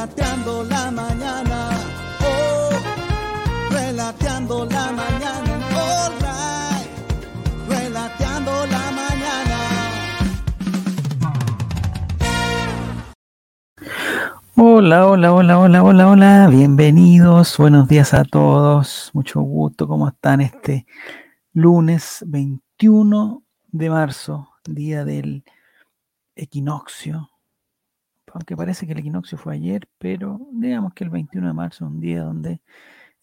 relateando la mañana. Oh, relateando la mañana. All right, relateando la mañana. Hola, hola, hola, hola, hola, hola. Bienvenidos. Buenos días a todos. Mucho gusto. ¿Cómo están este lunes 21 de marzo, día del equinoccio? Aunque parece que el equinoccio fue ayer, pero digamos que el 21 de marzo es un día donde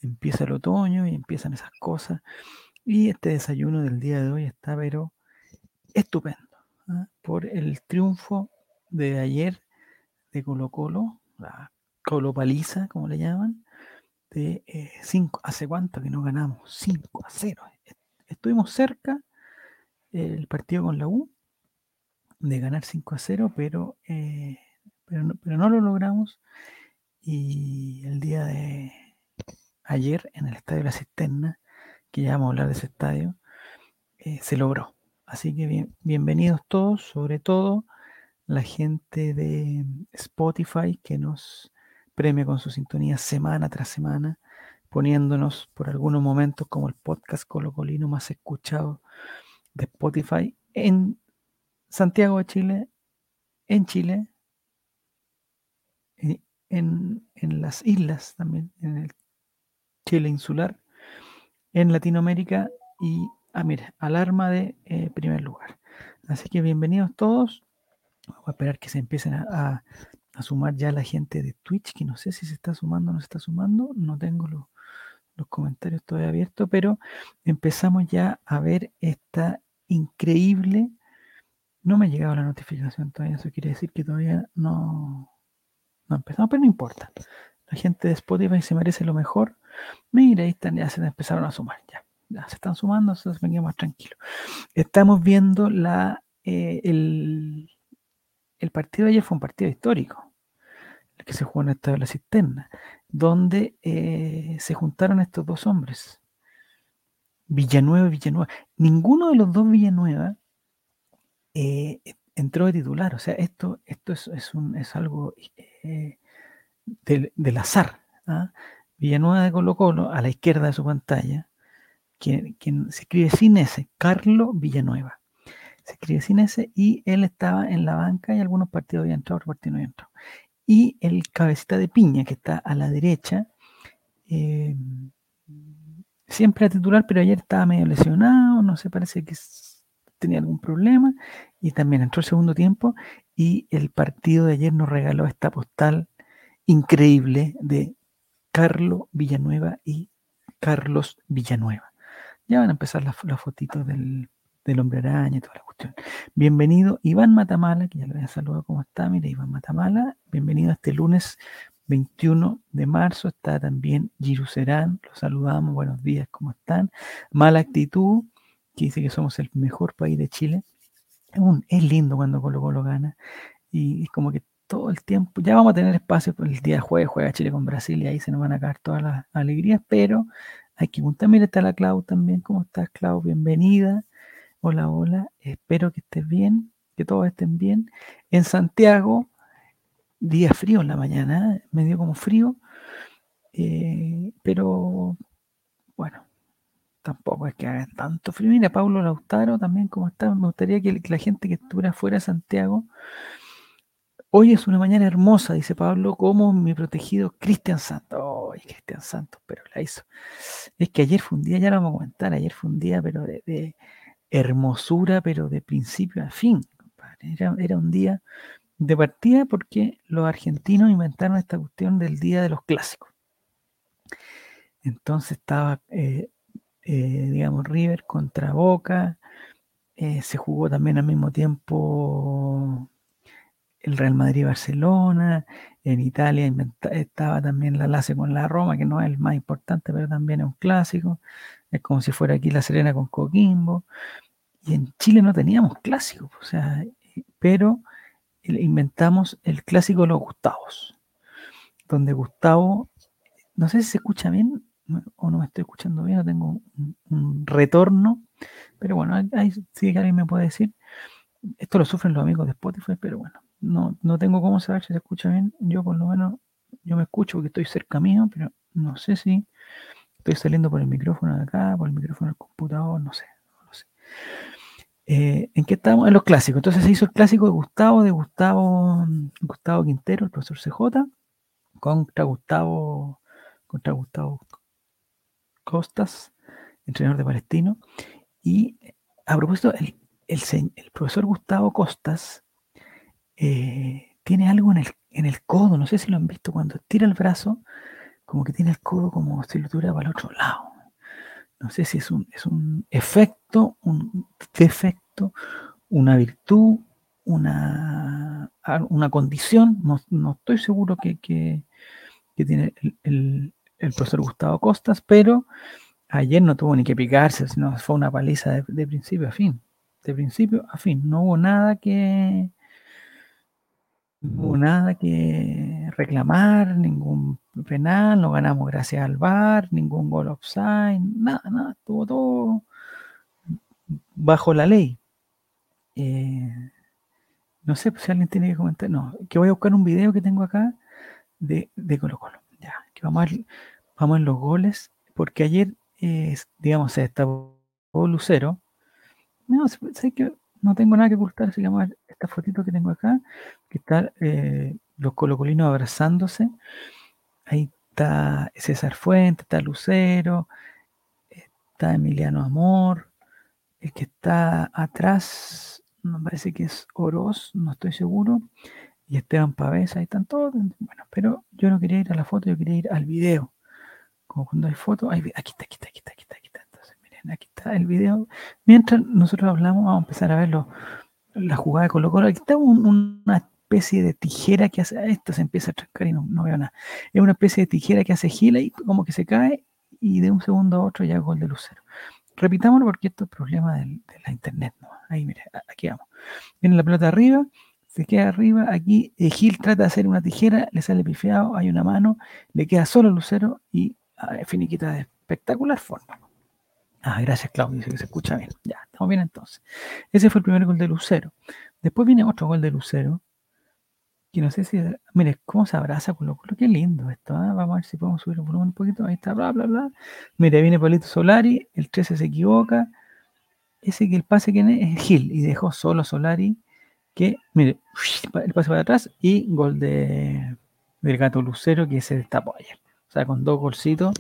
empieza el otoño y empiezan esas cosas. Y este desayuno del día de hoy está, pero estupendo. ¿ah? Por el triunfo de ayer de Colo Colo, la Colo Paliza, como le llaman, de 5. ¿Hace cuánto que no ganamos? 5 a 0. Estuvimos cerca el partido con la U de ganar 5 a 0, pero, eh, pero, no, pero no lo logramos. Y el día de ayer en el Estadio La Cisterna, que ya vamos a hablar de ese estadio, eh, se logró. Así que bien, bienvenidos todos, sobre todo la gente de Spotify que nos premia con su sintonía semana tras semana, poniéndonos por algunos momentos como el podcast colocolino más escuchado de Spotify en Santiago de Chile, en Chile, en, en, en las islas también, en el Chile insular, en Latinoamérica y, ah, mira, alarma de eh, primer lugar. Así que bienvenidos todos. Vamos a esperar que se empiecen a, a, a, sumar ya la gente de Twitch, que no sé si se está sumando o no se está sumando. No tengo los, los comentarios todavía abiertos, pero empezamos ya a ver esta increíble. No me ha llegado la notificación todavía, eso quiere decir que todavía no, no empezamos, pero no importa. La gente de Spotify se merece lo mejor. Mira, ahí están, ya se empezaron a sumar, ya. ya se están sumando, entonces me quedo más tranquilo. Estamos viendo la, eh, el, el partido de ayer fue un partido histórico, el que se jugó en el Estadio de la Cisterna, donde eh, se juntaron estos dos hombres, Villanueva y Villanueva. Ninguno de los dos Villanueva eh, entró de titular, o sea, esto, esto es, es, un, es algo eh, del, del, azar. ¿ah? Villanueva de Colo Colo, a la izquierda de su pantalla, quien, quien se escribe sin S, Carlo Villanueva se escribe sin ese, y él estaba en la banca y algunos partidos habían entrado, otros partidos no habían entrado. Y el cabecita de piña, que está a la derecha, eh, siempre a titular, pero ayer estaba medio lesionado, no sé, parece que tenía algún problema, y también entró el segundo tiempo, y el partido de ayer nos regaló esta postal increíble de Carlos Villanueva y Carlos Villanueva. Ya van a empezar las, las fotitos del, del hombre araña y toda la cuestión. Bienvenido Iván Matamala, que ya lo había saludado, ¿cómo está? Mira, Iván Matamala, bienvenido a este lunes 21 de marzo. Está también Giru Serán, lo saludamos, buenos días, ¿cómo están? Mala actitud, que dice que somos el mejor país de Chile. Es, lindo cuando Colo Colo gana y es como que todo el tiempo, ya vamos a tener espacio por el día de jueves, juega Chile con Brasil y ahí se nos van a caer todas las alegrías, pero hay que juntar. Mira, está la Clau también, ¿cómo estás, Clau? Bienvenida. Hola, hola, espero que estés bien, que todos estén bien. En Santiago, día frío en la mañana, medio como frío, eh, pero bueno, tampoco es que haga tanto frío. Mira, Pablo Lautaro también, ¿cómo está? Me gustaría que, la gente que estuviera fuera de Santiago. Hoy es una mañana hermosa, dice Pablo, como mi protegido Cristian Santos. ¡Ay, Cristian Santos! Pero la hizo. Es que ayer fue un día, ya lo vamos a comentar, ayer fue un día, pero de, de hermosura, pero de principio a fin. Era, era, un día de partida porque los argentinos inventaron esta cuestión del día de los clásicos. Entonces estaba, eh, eh, digamos, River contra Boca, eh, se jugó también al mismo tiempo el Real Madrid-Barcelona, en Italia estaba también la Lace con la Roma, que no es el más importante, pero también es un clásico. Es como si fuera aquí La Serena con Coquimbo. Y en Chile no teníamos clásicos, o sea, pero inventamos el clásico de los Gustavos, donde Gustavo, no sé si se escucha bien o no me estoy escuchando bien, no tengo un, retorno, pero bueno, ahí sí que alguien me puede decir. Esto lo sufren los amigos de Spotify, pero bueno, no, no tengo cómo saber si se escucha bien. Yo por lo menos yo me escucho porque estoy cerca mío, pero no sé si estoy saliendo por el micrófono de acá, por el micrófono del computador, no sé. No sé. Eh, ¿En qué estamos? En los clásicos. Entonces se hizo el clásico de Gustavo, de Gustavo, Gustavo Quintero, el profesor CJ, contra Gustavo, contra Gustavo Costas, entrenador de Palestino. Y a propósito, el, el, profesor Gustavo Costas eh, tiene algo en el, en el codo, no sé si lo han visto, cuando tira el brazo, como que tiene el codo como si lo tuviera para el otro lado. No sé si es un, es un efecto, un defecto, una virtud, una, una condición, no, estoy seguro que, que, tiene el, el, profesor Gustavo Costas, pero ayer no tuvo ni que picarse, sino fue una paliza de principio a fin de principio a fin. No hubo nada que, no nada que reclamar, ningún penal, no ganamos gracias al VAR, ningún gol offside, nada, nada, estuvo todo bajo la ley. Eh, no sé si alguien tiene que comentar, no, que voy a buscar un video que tengo acá de, de Colo Colo. Vamos a ver, vamos en los goles, porque ayer, digamos, se destapó Lucero, no, sé que no tengo nada que ocultar, se llama esta fotito que tengo acá, que está eh, los colocolinos abrazándose. Ahí está César Fuente, está Lucero, está Emiliano Amor, el que está atrás, me parece que es Oroz, no estoy seguro, y Esteban Pavés, ahí están todos. Bueno, pero yo no quería ir a la foto, yo quería ir al video. Como cuando hay foto, aquí está, aquí está, aquí está, aquí está, aquí está aquí está el video. Mientras nosotros hablamos, vamos a empezar a ver la jugada de Colo Colo. Aquí está una especie de tijera que hace, esto se empieza a trancar y no, veo nada. Es una especie de tijera que hace gila y como que se cae y de un segundo a otro ya gol de Lucero. Repitámoslo porque esto es problema de la internet. ¿no? Ahí, mire, aquí vamos. Viene la pelota arriba, se queda arriba. Aquí eh, Gil trata de hacer una tijera, le sale pifiado, hay una mano, le queda solo Lucero y finiquita de espectacular forma. Ah, gracias Claudio, dice que se escucha bien. Ya, estamos bien entonces. Ese fue el primer gol de Lucero. Después viene otro gol de Lucero. Que no sé si. Mire, cómo se abraza con lo Qué lindo esto. ¿ah? Vamos a ver si podemos subir el volumen un poquito. Ahí está, bla, bla, bla. Mire, viene Pablito Solari. El 13 se equivoca. Ese que el pase que es Gil. Y dejó solo Solari. Que, mire, el pase para atrás. Y gol de, del gato Lucero que se destapó ayer. O sea, con dos golcitos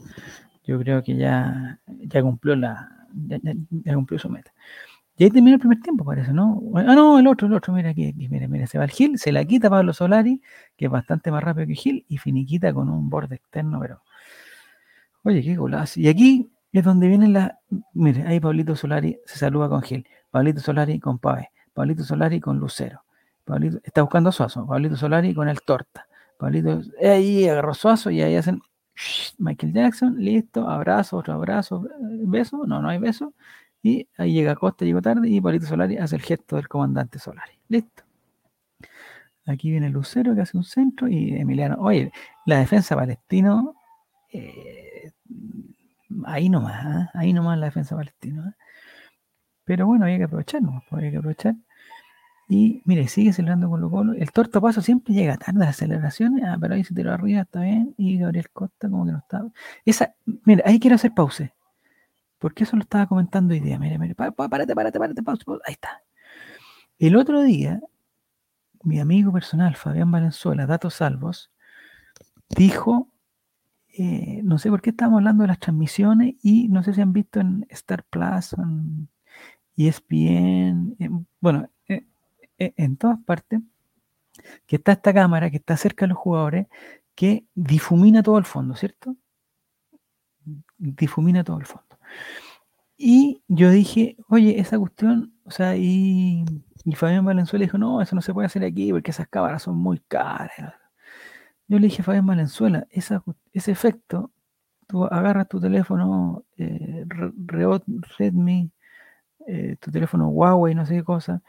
yo creo que ya, ya cumplió la ya, cumplió su meta. Y ahí termina el primer tiempo, parece, ¿no? Ah, no, el otro, el otro, mira aquí, mira, mira, se va el Gil, se la quita Pablo Solari, que es bastante más rápido que Gil, y finiquita con un borde externo, pero. Oye, qué golazo. Y aquí es donde vienen las. Mire, ahí Pablito Solari se saluda con Gil, Pablito Solari con Pave, Pablito Solari con Lucero, Pablito, está buscando a Suazo, Pablito Solari con el Torta, Pablito, ahí agarró Suazo y ahí hacen Michael Jackson, listo, abrazo, otro abrazo, beso, no, no hay beso. Y ahí llega Costa, llegó tarde, y Palito Solari hace el gesto del comandante Solari. Listo. Aquí viene Lucero que hace un centro y Emiliano. Oye, la defensa palestino, eh, ahí nomás, ¿eh? ahí nomás la defensa palestino. ¿eh? Pero bueno, había que aprovechar, ¿no? Había que aprovechar. Y mire, sigue celebrando con Colo El torto paso siempre llega tarde a las celebraciones, ah, pero ahí se tiró arriba, está bien. Y Gabriel Costa como que no estaba. Esa, mire, ahí quiero hacer pause. Porque eso lo estaba comentando hoy día. Mire, mire, párate, párate, párate, pausa, Ahí está. El otro día, mi amigo personal, Fabián Valenzuela, Datos Salvos, dijo, eh, no sé por qué estamos hablando de las transmisiones y no sé si han visto en Star Plus, en ESPN, bueno, e, en todas partes, que está esta cámara que está cerca de los jugadores, que difumina todo el fondo, ¿cierto? Difumina todo el fondo. Y yo dije, oye, esa cuestión, o sea, y, y Fabián Valenzuela dijo, no, eso no se puede hacer aquí porque esas cámaras son muy caras. Yo le dije a Fabián Valenzuela, ese efecto, tú agarras tu teléfono eh, Redmi, eh, tu teléfono Huawei, no sé qué cosa,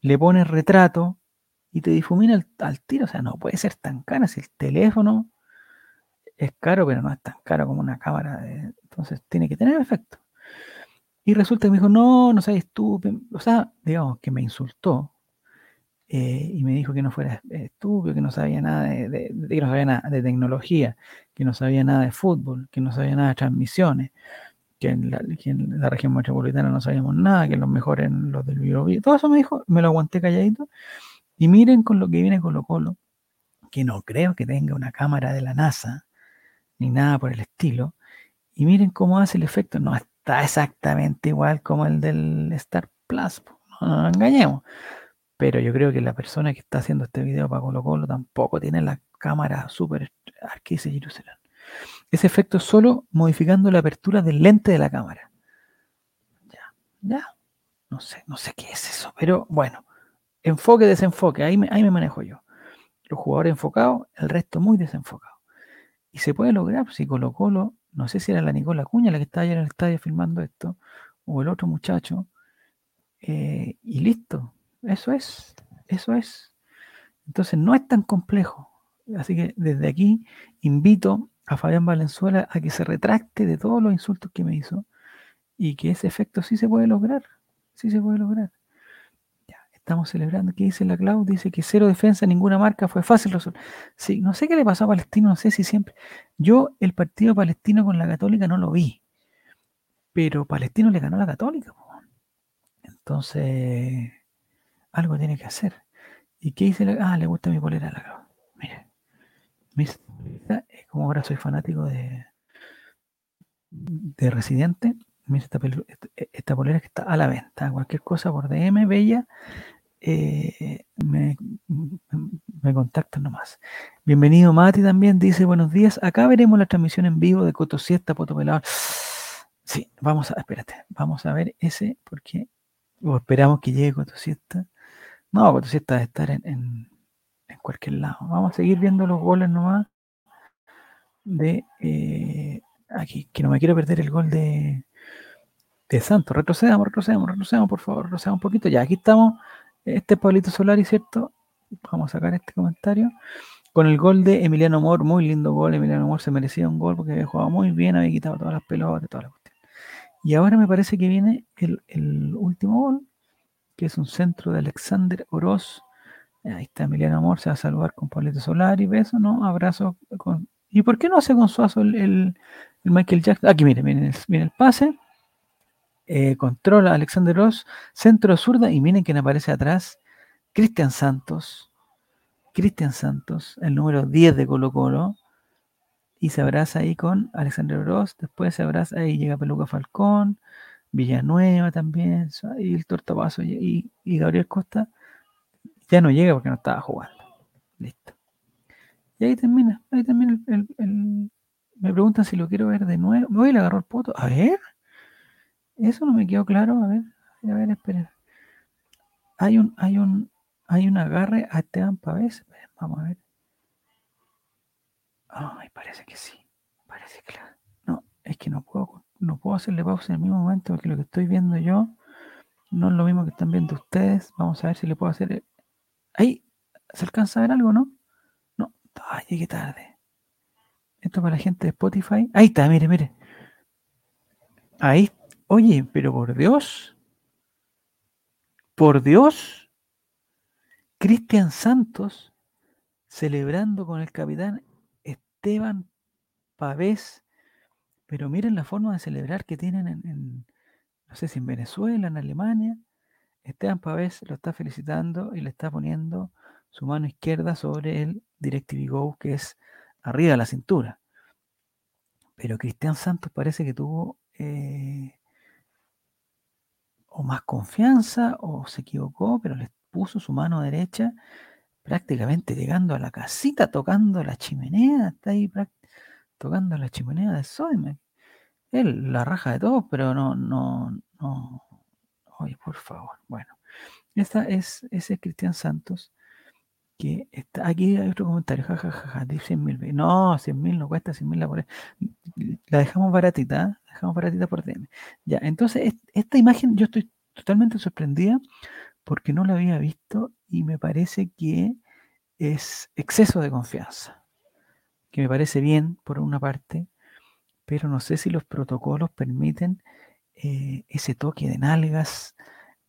le pones retrato y te difumina al, tiro. O sea, no puede ser tan caro si el teléfono es caro, pero no es tan caro como una cámara. entonces tiene que tener efecto. Y resulta que me dijo, no, no seas estúpido. O sea, digamos que me insultó. eh, y me dijo que no fuera estúpido, que no sabía nada de, que no sabía nada de tecnología, que no sabía nada de fútbol, que no sabía nada de transmisiones, que en la, región metropolitana no sabíamos nada, que los mejores eran los del Bio, Todo eso me dijo, me lo aguanté calladito. Y miren con lo que viene Colo Colo, que no creo que tenga una cámara de la NASA, ni nada por el estilo. Y miren cómo hace el efecto. No está exactamente igual como el del Star Plus. No nos engañemos. Pero yo creo que la persona que está haciendo este video para Colo Colo tampoco tiene la cámara Arquise Jerusalén. Ese efecto solo modificando la apertura del lente de la cámara. Ya, ya. No sé, no sé qué es eso. Pero bueno, enfoque, desenfoque. Ahí me, ahí me manejo yo. Los jugadores enfocados, el resto muy desenfocado. Y se puede lograr pues, si Colo Colo, no sé si era la Nicola Cuña la que estaba allá en el estadio filmando esto, o el otro muchacho, eh, y listo. Eso es, eso es. Entonces no es tan complejo. Así que desde aquí invito a Fabián Valenzuela a que se retracte de todos los insultos que me hizo y que ese efecto sí se puede lograr. Sí se puede lograr. Ya, estamos celebrando. ¿Qué dice la Clau? Dice que cero defensa, ninguna marca, fue fácil resolver. Sí, no sé qué le pasó a Palestino, no sé si siempre. Yo el partido palestino con la Católica no lo vi. Pero Palestino le ganó la Católica. Entonces, algo tiene que hacer. ¿Y qué dice? La... Ah, le gusta mi polera a la Mire. Como ahora soy fanático de, de Residente, mira esta, esta, polera que está a la venta. Cualquier cosa por DM, bella, eh, me, me contactan nomás. Bienvenido Mati también, dice buenos días. Acá veremos la transmisión en vivo de Cotosiesta, Potopelador. Sí, vamos a, espérate, vamos a ver ese, porque esperamos que llegue Cotosiesta. No, pues sí está de estar en, en, cualquier lado. Vamos a seguir viendo los goles nomás de eh, aquí, que no me quiero perder el gol de, de Santos. Retrocedamos, retrocedamos, retrocedamos, por favor, retrocedamos un poquito. Ya, aquí estamos. Este es Pablito Solari, ¿cierto? Vamos a sacar este comentario. Con el gol de Emiliano Amor, muy lindo gol. Emiliano Amor se merecía un gol porque había jugado muy bien, había quitado todas las pelotas, toda la cuestión. Y ahora me parece que viene el, el último gol, que es un centro de Alexander Oroz. Ahí está Emiliano Amor, se va a saludar con Pablito Solari, beso, ¿no? Abrazo con... ¿Y por qué no hace con Suazo el, el, Michael Jackson? Aquí, miren, miren el, miren el pase. Eh, controla Alexander Oroz, centro zurda, y miren quién aparece atrás. Cristian Santos. Cristian Santos, el número 10 de Colo Colo. Y se abraza ahí con Alexander Oroz. Después se abraza, ahí llega Peluca Falcón. Villanueva también, y el Tortapazo y, y, Gabriel Costa ya no llega porque no estaba jugando. Listo. Y ahí termina, ahí termina el, me preguntan si lo quiero ver de nuevo. Voy y le agarro el poto. A ver. Eso no me quedó claro. A ver, a ver, espera. Hay un, hay un, hay un agarre a Esteban Pavés. Vamos a ver. Ay, parece que sí. Parece que No, es que no puedo no puedo hacerle pausa en el mismo momento porque lo que estoy viendo yo no es lo mismo que están viendo ustedes. Vamos a ver si le puedo hacer. Eh, ahí, ¿se alcanza a ver algo, no? Ay, llegué tarde. Esto para la gente de Spotify. Ahí está, mire, mire. Ahí, oye, pero por Dios, por Dios, Cristian Santos celebrando con el capitán Esteban Pavés pero miren la forma de celebrar que tienen en, no sé si en Venezuela, en Alemania. Esteban Pavés lo está felicitando y le está poniendo su mano izquierda sobre el DirecTV Go, que es arriba de la cintura. Pero Cristian Santos parece que tuvo eh, o más confianza o se equivocó, pero le puso su mano derecha prácticamente llegando a la casita, tocando la chimenea, está ahí tocando la chimenea de Soyme. Él la raja de todo, pero no, no, no. Oye, por favor. Bueno, esta es ese Cristian Santos que está aquí hay otro comentario, jajaja, ja, ja, 100 mil. No, 100 mil no cuesta 100 mil la por La dejamos baratita, ¿eh? dejamos baratita por DM. Ya, entonces esta imagen yo estoy totalmente sorprendida porque no la había visto y me parece que es exceso de confianza. Que me parece bien por una parte, pero no sé si los protocolos permiten eh, ese toque de nalgas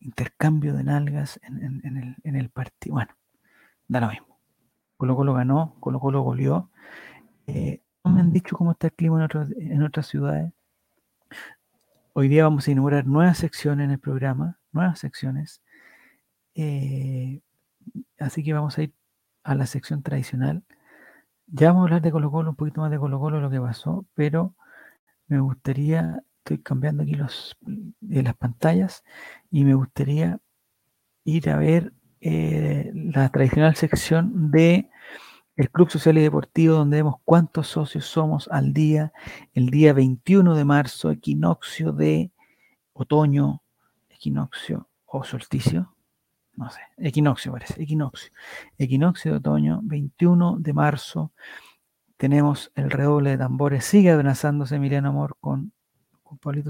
intercambio de nalgas en, el, partido. Bueno, da lo mismo. Colo Colo ganó, Colo Colo goleó. Eh, no me han dicho cómo está el clima en, en otras ciudades. Hoy día vamos a inaugurar nuevas secciones en el programa, nuevas secciones. Eh, así que vamos a ir a la sección tradicional. Ya vamos a hablar de Colo Colo, un poquito más de Colo Colo, lo que pasó, pero me gustaría, estoy cambiando aquí los de las pantallas y me gustaría ir a ver eh, la tradicional sección de el Club Social y Deportivo, donde vemos cuántos socios somos al día, el día 21 de marzo, equinoccio de otoño, equinoccio o solsticio, no sé, equinoccio parece, equinoccio, equinoccio de otoño, 21 de marzo, tenemos el redoble de tambores, sigue abrazándose Emiliano Amor con,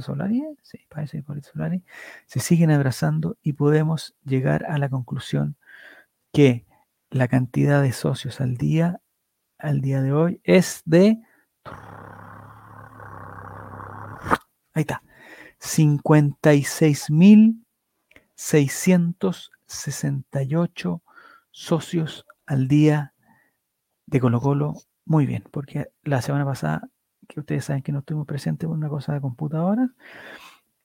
Solari, ¿eh? sí, parece Solari, se siguen abrazando y podemos llegar a la conclusión que la cantidad de socios al día, al día de hoy, es de... Ahí está. 56.668 socios al día de Colo Colo. Muy bien, porque la semana pasada, que ustedes saben que no estuvimos presentes por una cosa de computadora,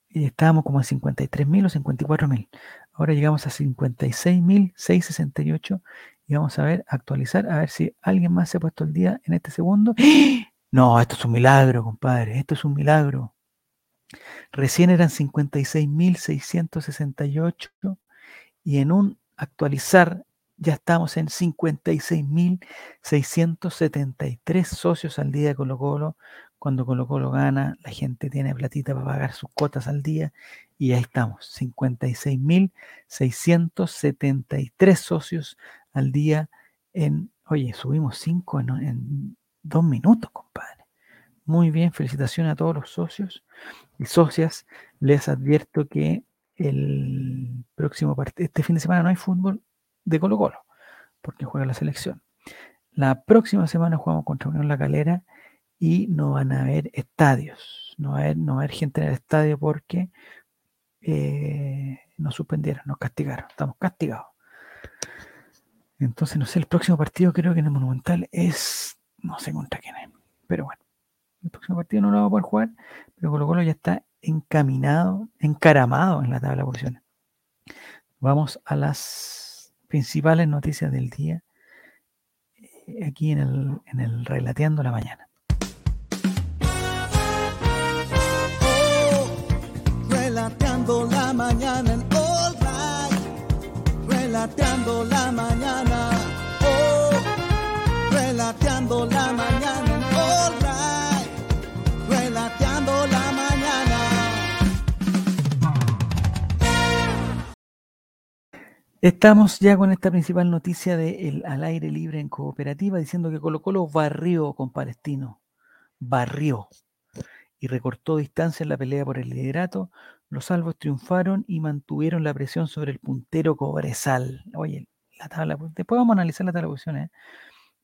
y estábamos como en 53.000 o 54.000. Ahora llegamos a 56.668 y vamos a ver, actualizar, a ver si alguien más se ha puesto el día en este segundo. No, esto es un milagro, compadre, esto es un milagro. Recién eran 56.668 y en un actualizar ya estamos en 56.673 socios al día de Colo Colo. Cuando Colo Colo gana, la gente tiene platita para pagar sus cuotas al día y ahí estamos, 56.673 socios al día en, oye, subimos cinco en, dos minutos, compadre. Muy bien, felicitaciones a todos los socios y socias. Les advierto que el próximo partido, este fin de semana no hay fútbol de Colo Colo, porque juega la selección. La próxima semana jugamos contra Unión La Calera y no van a haber estadios, no va a haber, no va a haber gente en el estadio porque eh, nos suspendieron, nos castigaron, estamos castigados. Entonces, no sé, el próximo partido creo que en el Monumental es, no sé contra quién es, pero bueno, el próximo partido no lo va a poder jugar, pero Colo Colo ya está encaminado, encaramado en la tabla de posiciones. Vamos a las principales noticias del día, eh, aquí en el, en el Relateando la Mañana. Oh, relateando la mañana en All Right, relateando la mañana. la mañana Estamos ya con esta principal noticia de el al aire libre en cooperativa diciendo que Colo Colo barrió con Palestino, barrió y recortó distancia en la pelea por el liderato. Los salvos triunfaron y mantuvieron la presión sobre el puntero Cobresal. Oye, la tabla, después vamos a analizar la tabla de posiciones. ¿eh?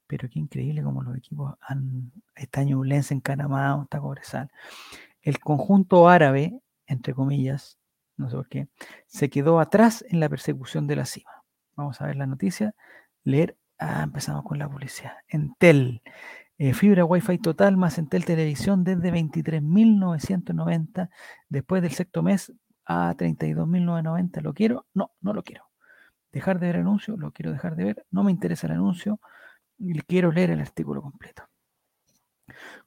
pero qué increíble como los equipos han, está Ñublense encaramado, está Cobresal. El conjunto árabe, entre comillas, no sé por qué, se quedó atrás en la persecución de la cima. Vamos a ver la noticia, leer, ah, empezamos con la publicidad. Entel, eh, fibra Wi-Fi total más Entel Televisión desde 23.990, después del sexto mes a 32.990. ¿Lo quiero? No, no lo quiero. Dejar de ver el anuncio, lo quiero dejar de ver, no me interesa el anuncio, quiero leer el artículo completo.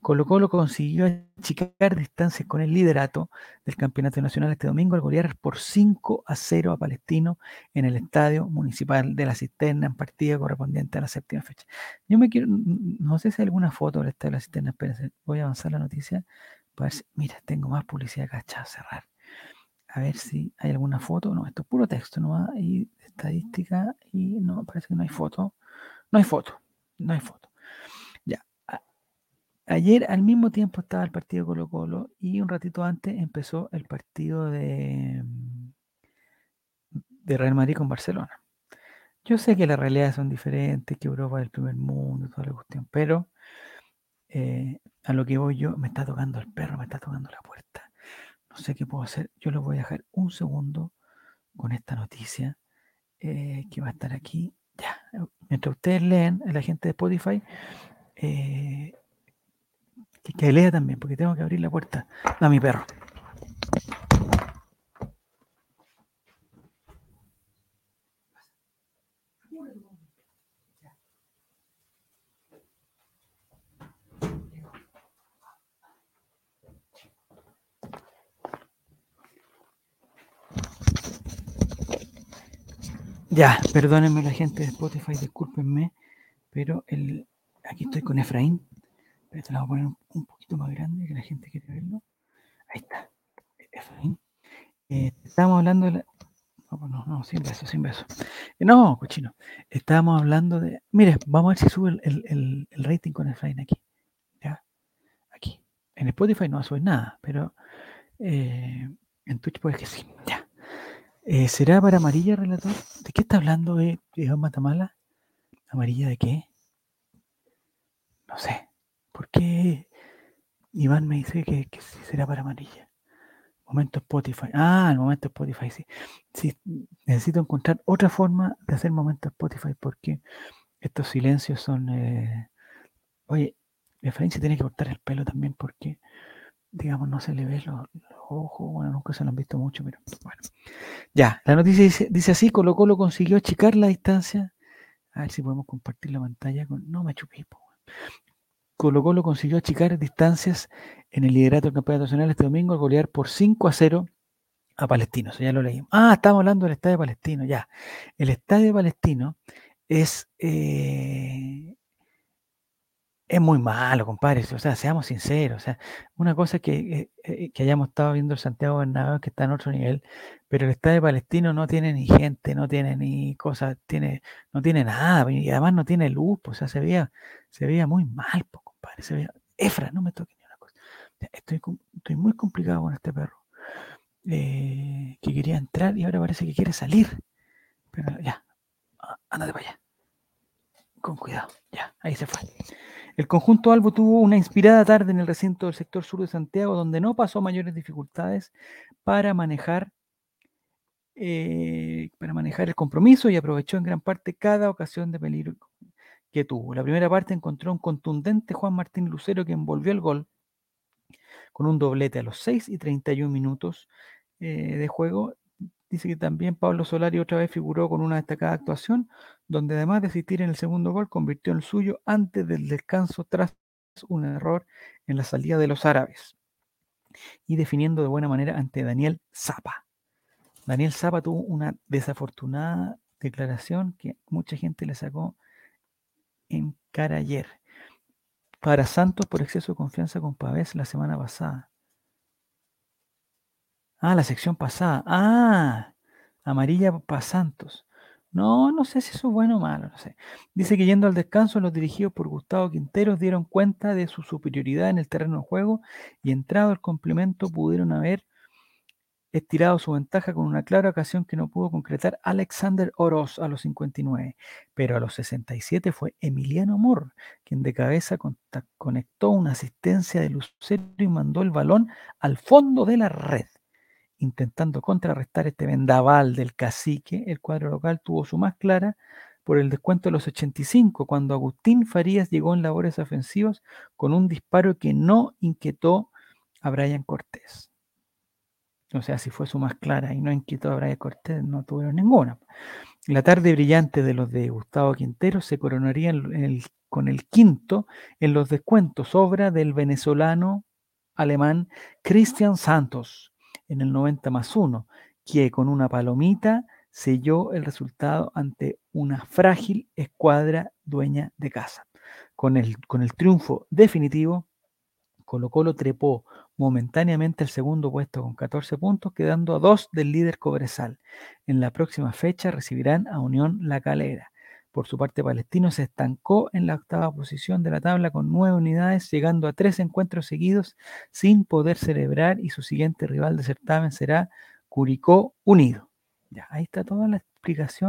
Colo Colo consiguió achicar distancias con el liderato del Campeonato Nacional este domingo al golear por 5 a 0 a Palestino en el Estadio Municipal de la Cisterna en partida correspondiente a la séptima fecha. Yo me quiero, no sé si hay alguna foto del Estadio de la Cisterna, espérense, voy a avanzar la noticia para ver si, mira, tengo más publicidad acá, cerrar. A ver si hay alguna foto, no, esto es puro texto, no hay estadística y no, parece que no hay foto, no hay foto. No hay foto. Ayer al mismo tiempo estaba el partido Colo Colo y un ratito antes empezó el partido de, de Real Madrid con Barcelona. Yo sé que las realidades son diferentes, que Europa es el primer mundo, toda la cuestión, pero eh, a lo que voy yo, me está tocando el perro, me está tocando la puerta. No sé qué puedo hacer. Yo lo voy a dejar un segundo con esta noticia eh, que va a estar aquí. Ya, mientras ustedes leen, la gente de Spotify, eh, que, lea también, porque tengo que abrir la puerta a mi perro. Ya, perdónenme la gente de Spotify, discúlpenme, pero el, aquí estoy con Efraín. Te lo voy a poner un, un poquito más grande que la gente quiere verlo. Ahí está. Eh, estábamos hablando de la... No, pues no, no, sin beso, sin beso. Eh, no, cochino. Estábamos hablando de... Mire, vamos a ver si sube el, el- el- el rating con Efraín aquí. ¿Ya? Aquí. En Spotify no va a subir nada, pero eh, en Twitch puede que sí. Ya. Eh, ¿Será para amarilla, relator? ¿De qué está hablando eh, Iván Matamala? ¿Amarilla de qué? No sé. ¿Por qué Iván me dice que, que será para amarilla? Momento Spotify. Ah, el momento Spotify, sí. Sí, necesito encontrar otra forma de hacer momento Spotify porque estos silencios son... eh, Oye, Efraín se tiene que cortar el pelo también porque, digamos, no se le ve los, ojos. Bueno, nunca se lo han visto mucho, pero bueno. Ya, la noticia dice, dice así, Colo Colo consiguió achicar la distancia. A ver si podemos compartir la pantalla con... No me chupé. Colo Colo consiguió achicar distancias en el liderato del campeonato nacional este domingo al golear por 5 a 0 a Palestino. Ya lo leímos. Ah, estamos hablando del Estadio Palestino, ya. El Estadio Palestino es... eh, es muy malo, compadre. O sea, seamos sinceros. O sea, una cosa que, eh, eh, que hayamos estado viendo el Santiago Bernabéu que está en otro nivel, pero el estadio palestino no tiene ni gente, no tiene ni cosas, tiene, no tiene nada, y además no tiene luz, pues, o sea, se veía, se veía muy mal, pues, compadre. Se Efra, no me toques ni una cosa. Estoy, muy complicado con este perro. eh, que quería entrar y ahora parece que quiere salir. Pero ya, ándate para allá. Con cuidado. Ya, ahí se fue. El conjunto Albo tuvo una inspirada tarde en el recinto del sector sur de Santiago, donde no pasó mayores dificultades para manejar, eh, para manejar el compromiso y aprovechó en gran parte cada ocasión de peligro que tuvo. La primera parte encontró un contundente Juan Martín Lucero que envolvió el gol con un doblete a los 6 y 31 minutos eh, de juego. Dice que también Pablo Solari otra vez figuró con una destacada actuación, donde además de asistir en el segundo gol, convirtió el suyo antes del descanso tras un error en la salida de los árabes y definiendo de buena manera ante Daniel Zapa. Daniel Zapa tuvo una desafortunada declaración que mucha gente le sacó en cara ayer. Para Santos por exceso de confianza con Pavés la semana pasada. Ah, la sección pasada. Ah, amarilla para Santos. No, no sé si eso es bueno o malo, no sé. Dice que yendo al descanso, los dirigidos por Gustavo Quinteros dieron cuenta de su superioridad en el terreno de juego y entrado el complemento pudieron haber estirado su ventaja con una clara ocasión que no pudo concretar Alexander Oroz a los 59, pero a los 67 fue Emiliano Mor quien de cabeza conectó una asistencia de Lucero y mandó el balón al fondo de la red. Intentando contrarrestar este vendaval del cacique, el cuadro local tuvo su más clara por el descuento de los 85, cuando Agustín Farías llegó en labores ofensivas con un disparo que no inquietó a Brian Cortés. O sea, si fue su más clara y no inquietó a Brian Cortés, no tuvieron ninguna. La tarde brillante de los de Gustavo Quintero se coronaría con el quinto en los descuentos, obra del venezolano alemán Cristian Santos en el 90 más 1, que con una palomita selló el resultado ante una frágil escuadra dueña de casa. Con el, con el triunfo definitivo, Colo Colo trepó momentáneamente al segundo puesto con 14 puntos, quedando a dos del líder Cobresal. En la próxima fecha recibirán a Unión La Calera. Por su parte, Palestino se estancó en la octava posición de la tabla con nueve unidades, llegando a tres encuentros seguidos sin poder celebrar y su siguiente rival de certamen será Curicó Unido. Ya, ahí está toda la explicación